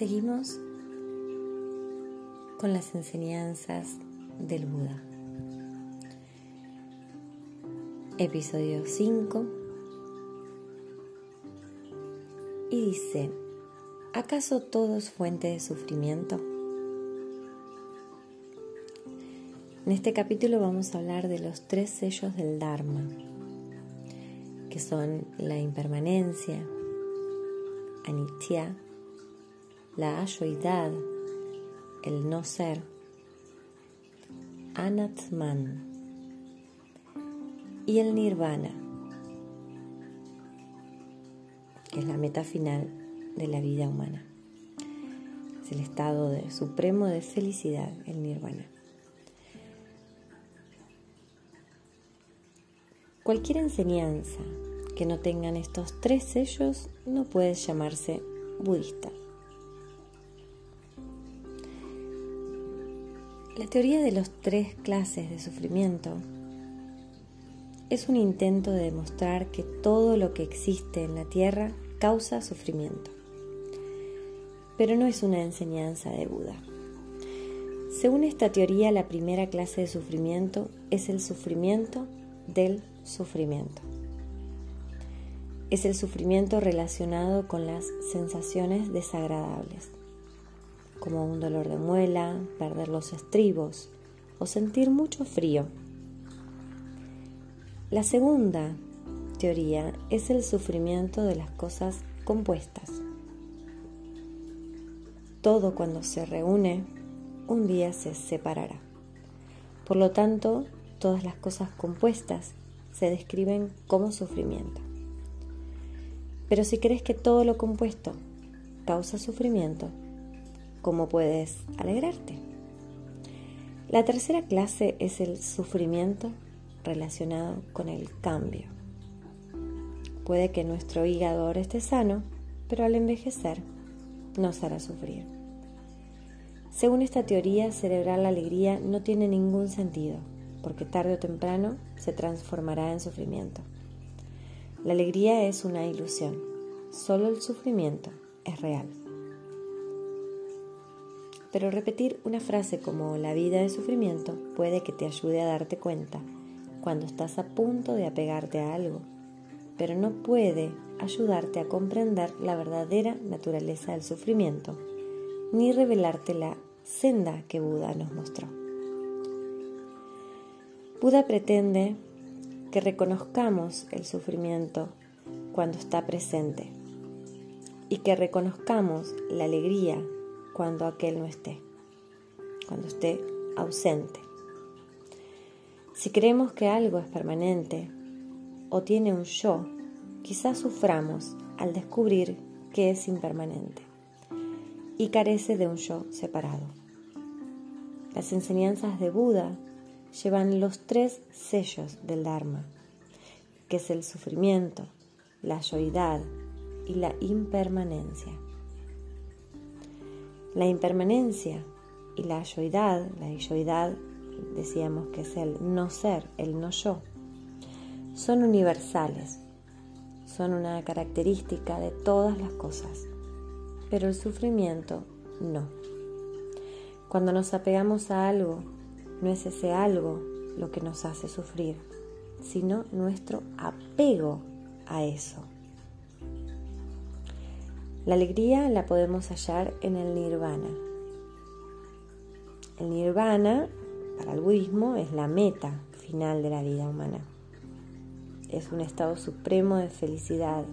Seguimos con las enseñanzas del Buda. Episodio 5. Y dice, ¿acaso todo es fuente de sufrimiento? En este capítulo vamos a hablar de los tres sellos del Dharma, que son la impermanencia, anitya, la ayoidad, el no ser, anatman y el nirvana, que es la meta final de la vida humana. Es el estado supremo de felicidad, el nirvana. Cualquier enseñanza que no tengan estos tres sellos no puede llamarse budista. La teoría de los tres clases de sufrimiento es un intento de demostrar que todo lo que existe en la Tierra causa sufrimiento. Pero no es una enseñanza de Buda. Según esta teoría, la primera clase de sufrimiento es el sufrimiento del sufrimiento. Es el sufrimiento relacionado con las sensaciones desagradables como un dolor de muela, perder los estribos o sentir mucho frío. La segunda teoría es el sufrimiento de las cosas compuestas. Todo cuando se reúne, un día se separará. Por lo tanto, todas las cosas compuestas se describen como sufrimiento. Pero si crees que todo lo compuesto causa sufrimiento, cómo puedes alegrarte. La tercera clase es el sufrimiento relacionado con el cambio. Puede que nuestro hígado ahora esté sano, pero al envejecer nos hará sufrir. Según esta teoría cerebral, la alegría no tiene ningún sentido, porque tarde o temprano se transformará en sufrimiento. La alegría es una ilusión, solo el sufrimiento es real. Pero repetir una frase como la vida es sufrimiento puede que te ayude a darte cuenta cuando estás a punto de apegarte a algo, pero no puede ayudarte a comprender la verdadera naturaleza del sufrimiento, ni revelarte la senda que Buda nos mostró. Buda pretende que reconozcamos el sufrimiento cuando está presente y que reconozcamos la alegría cuando aquel no esté, cuando esté ausente. Si creemos que algo es permanente o tiene un yo, quizás suframos al descubrir que es impermanente y carece de un yo separado. Las enseñanzas de Buda llevan los tres sellos del Dharma, que es el sufrimiento, la yoidad y la impermanencia. La impermanencia y la yoidad, la yoidad decíamos que es el no ser, el no yo, son universales, son una característica de todas las cosas, pero el sufrimiento no. Cuando nos apegamos a algo, no es ese algo lo que nos hace sufrir, sino nuestro apego a eso. La alegría la podemos hallar en el nirvana. El nirvana, para el budismo, es la meta final de la vida humana. Es un estado supremo de felicidad.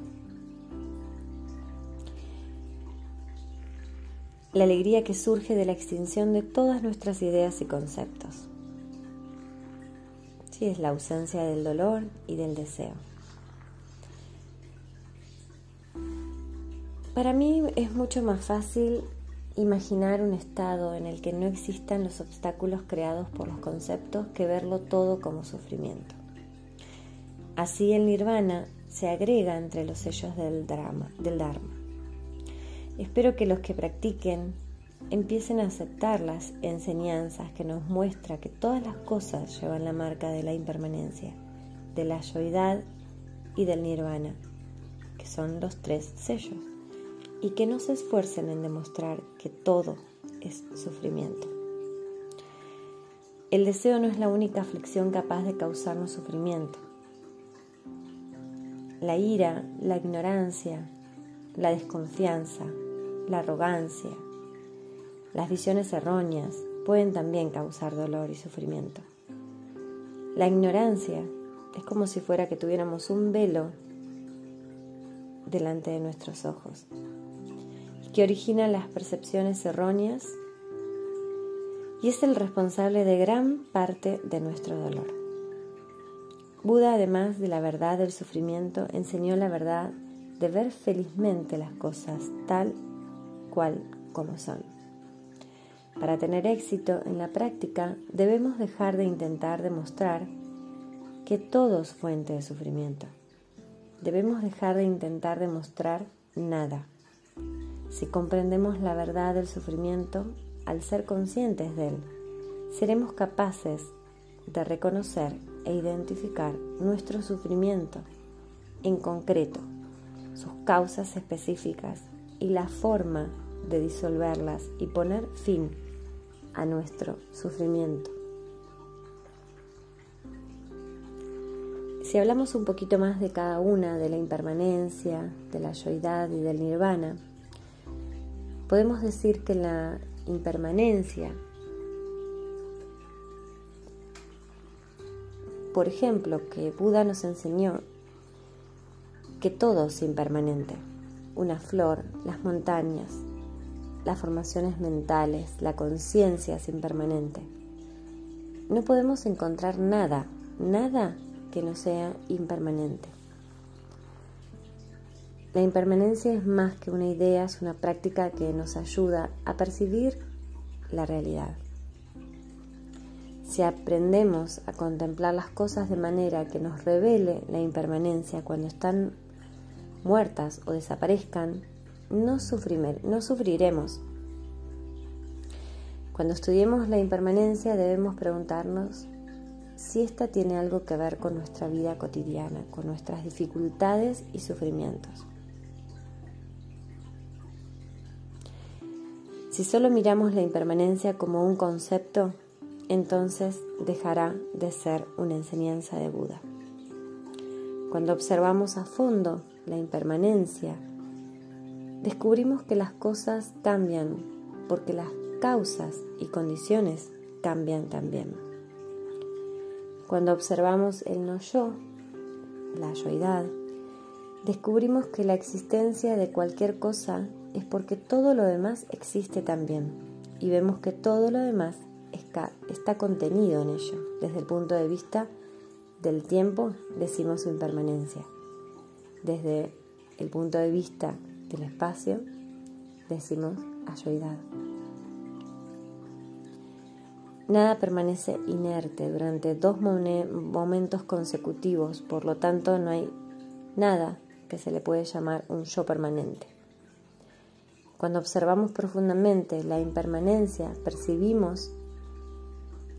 La alegría que surge de la extinción de todas nuestras ideas y conceptos. Sí, es la ausencia del dolor y del deseo. Para mí es mucho más fácil imaginar un estado en el que no existan los obstáculos creados por los conceptos que verlo todo como sufrimiento. Así el nirvana se agrega entre los sellos del, drama, del Dharma. Espero que los que practiquen empiecen a aceptar las enseñanzas que nos muestra que todas las cosas llevan la marca de la impermanencia, de la yoidad y del nirvana, que son los tres sellos y que no se esfuercen en demostrar que todo es sufrimiento. El deseo no es la única aflicción capaz de causarnos sufrimiento. La ira, la ignorancia, la desconfianza, la arrogancia, las visiones erróneas pueden también causar dolor y sufrimiento. La ignorancia es como si fuera que tuviéramos un velo delante de nuestros ojos que origina las percepciones erróneas y es el responsable de gran parte de nuestro dolor. Buda, además de la verdad del sufrimiento, enseñó la verdad de ver felizmente las cosas tal cual como son. Para tener éxito en la práctica debemos dejar de intentar demostrar que todo es fuente de sufrimiento. Debemos dejar de intentar demostrar nada. Si comprendemos la verdad del sufrimiento, al ser conscientes de él, seremos capaces de reconocer e identificar nuestro sufrimiento en concreto, sus causas específicas y la forma de disolverlas y poner fin a nuestro sufrimiento. Si hablamos un poquito más de cada una, de la impermanencia, de la yoidad y del nirvana, podemos decir que la impermanencia, por ejemplo, que Buda nos enseñó que todo es impermanente, una flor, las montañas, las formaciones mentales, la conciencia es impermanente. No podemos encontrar nada, nada que no sea impermanente. La impermanencia es más que una idea, es una práctica que nos ayuda a percibir la realidad. Si aprendemos a contemplar las cosas de manera que nos revele la impermanencia cuando están muertas o desaparezcan, no, no sufriremos. Cuando estudiemos la impermanencia debemos preguntarnos si esta tiene algo que ver con nuestra vida cotidiana, con nuestras dificultades y sufrimientos. Si solo miramos la impermanencia como un concepto, entonces dejará de ser una enseñanza de Buda. Cuando observamos a fondo la impermanencia, descubrimos que las cosas cambian porque las causas y condiciones cambian también. Cuando observamos el no yo, la yoidad, descubrimos que la existencia de cualquier cosa es porque todo lo demás existe también y vemos que todo lo demás está contenido en ello. Desde el punto de vista del tiempo decimos su impermanencia. Desde el punto de vista del espacio decimos ayoidad. Nada permanece inerte durante dos momentos consecutivos, por lo tanto no hay nada que se le puede llamar un yo permanente. Cuando observamos profundamente la impermanencia, percibimos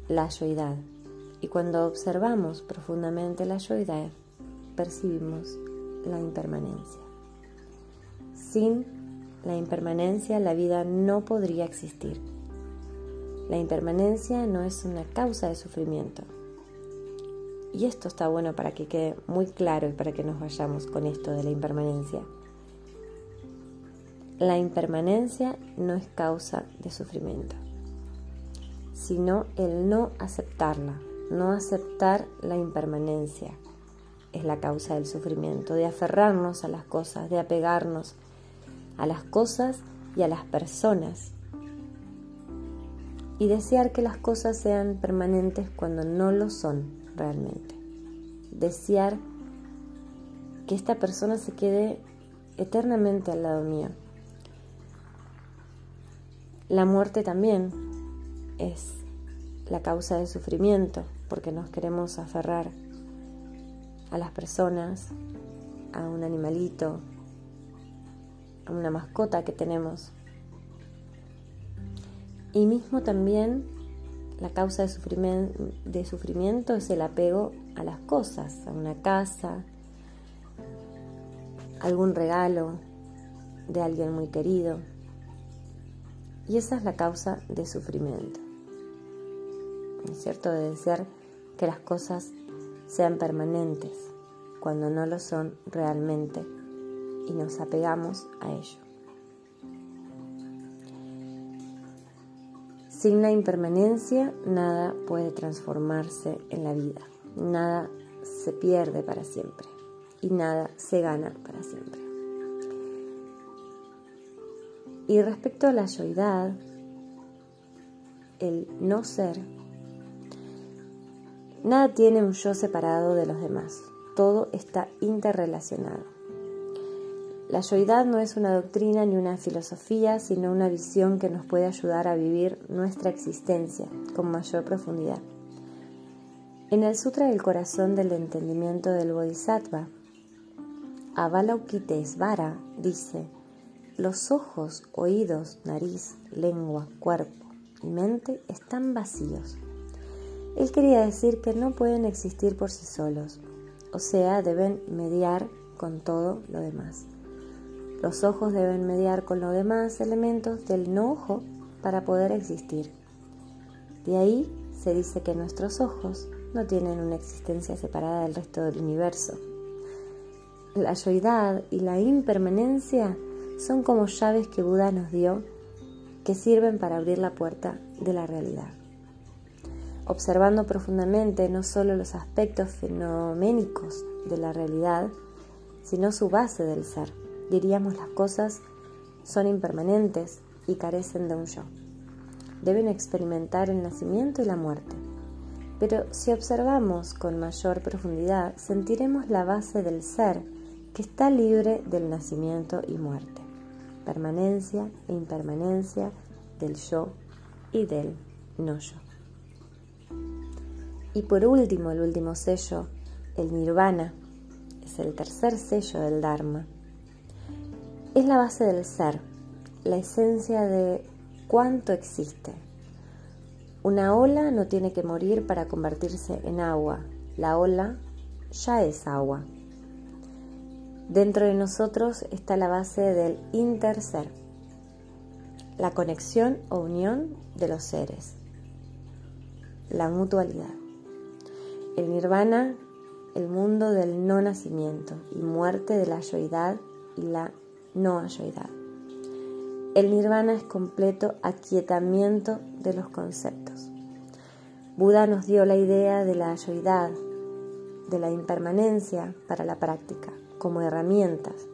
la yoidad. Y cuando observamos profundamente la yoidad, percibimos la impermanencia. Sin la impermanencia la vida no podría existir. La impermanencia no es una causa de sufrimiento. Y esto está bueno para que quede muy claro y para que nos vayamos con esto de la impermanencia. La impermanencia no es causa de sufrimiento, sino el no aceptarla, no aceptar la impermanencia es la causa del sufrimiento, de aferrarnos a las cosas, de apegarnos a las cosas y a las personas y desear que las cosas sean permanentes cuando no lo son realmente. Desear que esta persona se quede eternamente al lado mío la muerte también es la causa de sufrimiento porque nos queremos aferrar a las personas, a un animalito, a una mascota que tenemos. Y mismo también la causa de sufrimiento, de sufrimiento es el apego a las cosas, a una casa, algún regalo, de alguien muy querido. Y esa es la causa de sufrimiento. ¿Es cierto? De desear que las cosas sean permanentes cuando no lo son realmente y nos apegamos a ello. Sin la impermanencia nada puede transformarse en la vida, nada se pierde para siempre y nada se gana para siempre. Y respecto a la yoidad, el no ser, nada tiene un yo separado de los demás, todo está interrelacionado. La yoidad no es una doctrina ni una filosofía, sino una visión que nos puede ayudar a vivir nuestra existencia con mayor profundidad. En el Sutra del Corazón del Entendimiento del Bodhisattva, Avalokitesvara dice, los ojos, oídos, nariz, lengua, cuerpo y mente están vacíos. Él quería decir que no pueden existir por sí solos, o sea, deben mediar con todo lo demás. Los ojos deben mediar con los demás elementos del no ojo para poder existir. De ahí se dice que nuestros ojos no tienen una existencia separada del resto del universo. La yoidad y la impermanencia son como llaves que Buda nos dio que sirven para abrir la puerta de la realidad. Observando profundamente no solo los aspectos fenoménicos de la realidad, sino su base del ser diríamos las cosas son impermanentes y carecen de un yo. Deben experimentar el nacimiento y la muerte. Pero si observamos con mayor profundidad, sentiremos la base del ser que está libre del nacimiento y muerte, permanencia e impermanencia del yo y del no yo. Y por último, el último sello, el nirvana, es el tercer sello del Dharma es la base del ser, la esencia de cuánto existe. Una ola no tiene que morir para convertirse en agua, la ola ya es agua. Dentro de nosotros está la base del interser, la conexión o unión de los seres, la mutualidad. El nirvana, el mundo del no nacimiento y muerte de la yoidad y la no yoidad. El nirvana es completo aquietamiento de los conceptos. Buda nos dio la idea de la yoidad, de la impermanencia para la práctica, como herramientas,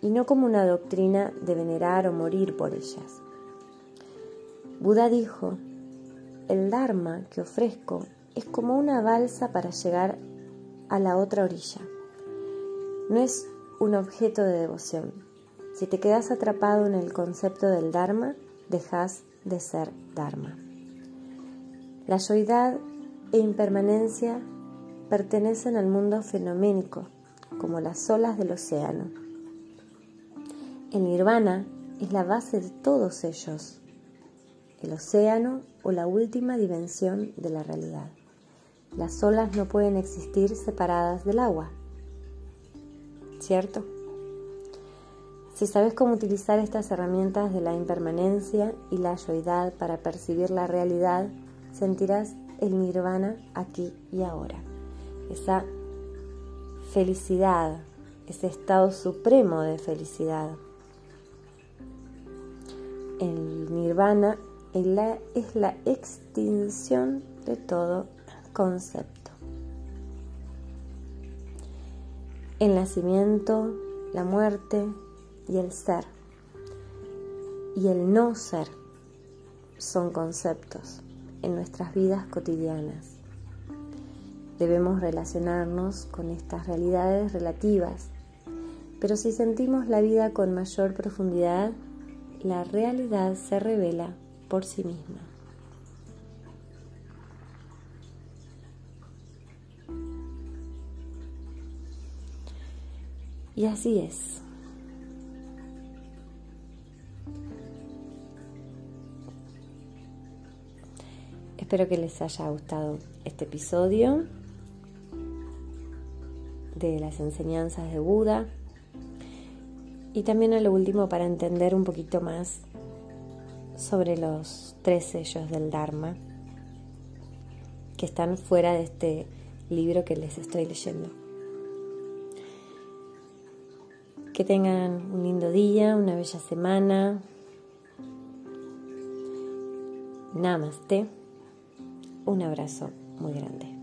y no como una doctrina de venerar o morir por ellas. Buda dijo, el Dharma que ofrezco es como una balsa para llegar a la otra orilla. No es un objeto de devoción. Si te quedas atrapado en el concepto del Dharma, dejas de ser Dharma. La yoidad e impermanencia pertenecen al mundo fenoménico, como las olas del océano. El nirvana es la base de todos ellos, el océano o la última dimensión de la realidad. Las olas no pueden existir separadas del agua. ¿cierto? Si sabes cómo utilizar estas herramientas de la impermanencia y la yoidad para percibir la realidad, sentirás el nirvana aquí y ahora. Esa felicidad, ese estado supremo de felicidad. El nirvana es la, extinción de todo concepto. el nacimiento, la muerte y el ser. Y el no ser son conceptos en nuestras vidas cotidianas. Debemos relacionarnos con estas realidades relativas, pero si sentimos la vida con mayor profundidad, la realidad se revela por sí misma. Y así es. Espero que les haya gustado este episodio de las enseñanzas de Buda. Y también a lo último para entender un poquito más sobre los tres sellos del Dharma que están fuera de este libro que les estoy leyendo. Que tengan un lindo día, una bella semana. Namaste. Un abrazo muy grande.